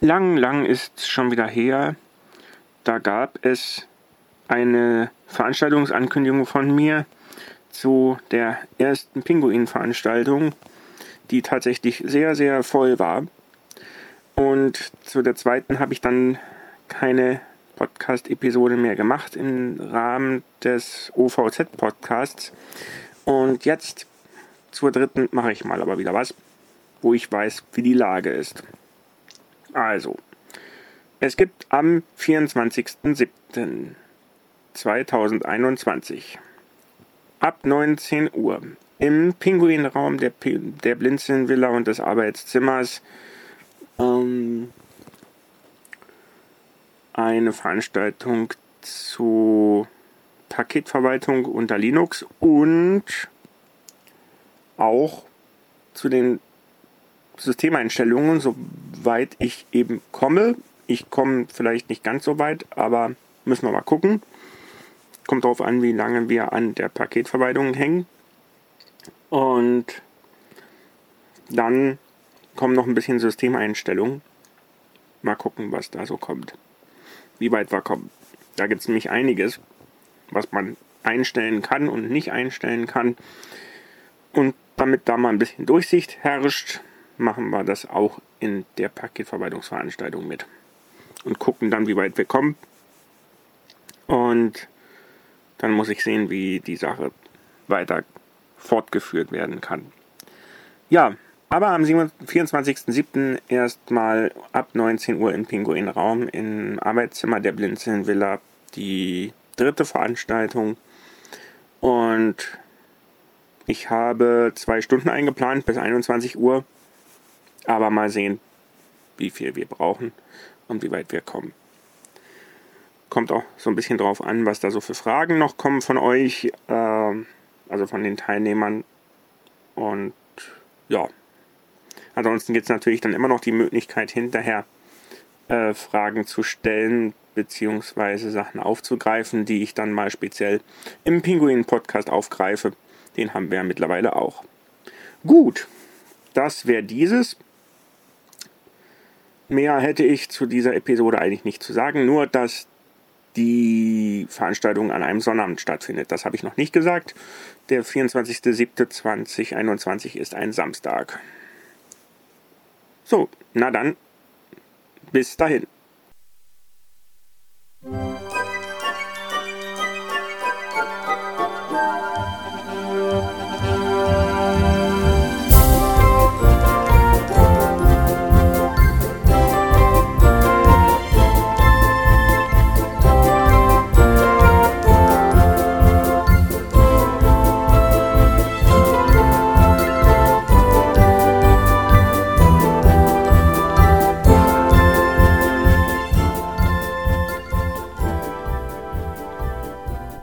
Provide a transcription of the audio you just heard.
Lang, lang ist schon wieder her. Da gab es eine Veranstaltungsankündigung von mir zu der ersten Pinguin-Veranstaltung, die tatsächlich sehr, sehr voll war. Und zu der zweiten habe ich dann keine Podcast-Episode mehr gemacht im Rahmen des OVZ-Podcasts. Und jetzt zur dritten mache ich mal aber wieder was, wo ich weiß, wie die Lage ist. Also, es gibt am 24.07.2021 ab 19 Uhr im Pinguinraum der, der Blinzeln-Villa und des Arbeitszimmers ähm, eine Veranstaltung zu Paketverwaltung unter Linux und auch zu den Systemeinstellungen, soweit ich eben komme. Ich komme vielleicht nicht ganz so weit, aber müssen wir mal gucken. Kommt darauf an, wie lange wir an der Paketverwaltung hängen. Und dann kommen noch ein bisschen Systemeinstellungen. Mal gucken, was da so kommt. Wie weit wir kommen. Da gibt es nämlich einiges, was man einstellen kann und nicht einstellen kann. Und damit da mal ein bisschen Durchsicht herrscht, machen wir das auch in der Paketverwaltungsveranstaltung mit. Und gucken dann, wie weit wir kommen. Und dann muss ich sehen, wie die Sache weiter fortgeführt werden kann. Ja, aber am 24.07. erstmal ab 19 Uhr im Pinguinraum im Arbeitszimmer der Blinzeln Villa die dritte Veranstaltung. Und ich habe zwei Stunden eingeplant bis 21 Uhr. Aber mal sehen, wie viel wir brauchen und wie weit wir kommen. Kommt auch so ein bisschen drauf an, was da so für Fragen noch kommen von euch, äh, also von den Teilnehmern. Und ja, ansonsten gibt es natürlich dann immer noch die Möglichkeit, hinterher äh, Fragen zu stellen, beziehungsweise Sachen aufzugreifen, die ich dann mal speziell im Pinguin-Podcast aufgreife. Den haben wir ja mittlerweile auch. Gut, das wäre dieses. Mehr hätte ich zu dieser Episode eigentlich nicht zu sagen, nur dass die Veranstaltung an einem Sonnabend stattfindet. Das habe ich noch nicht gesagt. Der 24.07.2021 ist ein Samstag. So, na dann, bis dahin.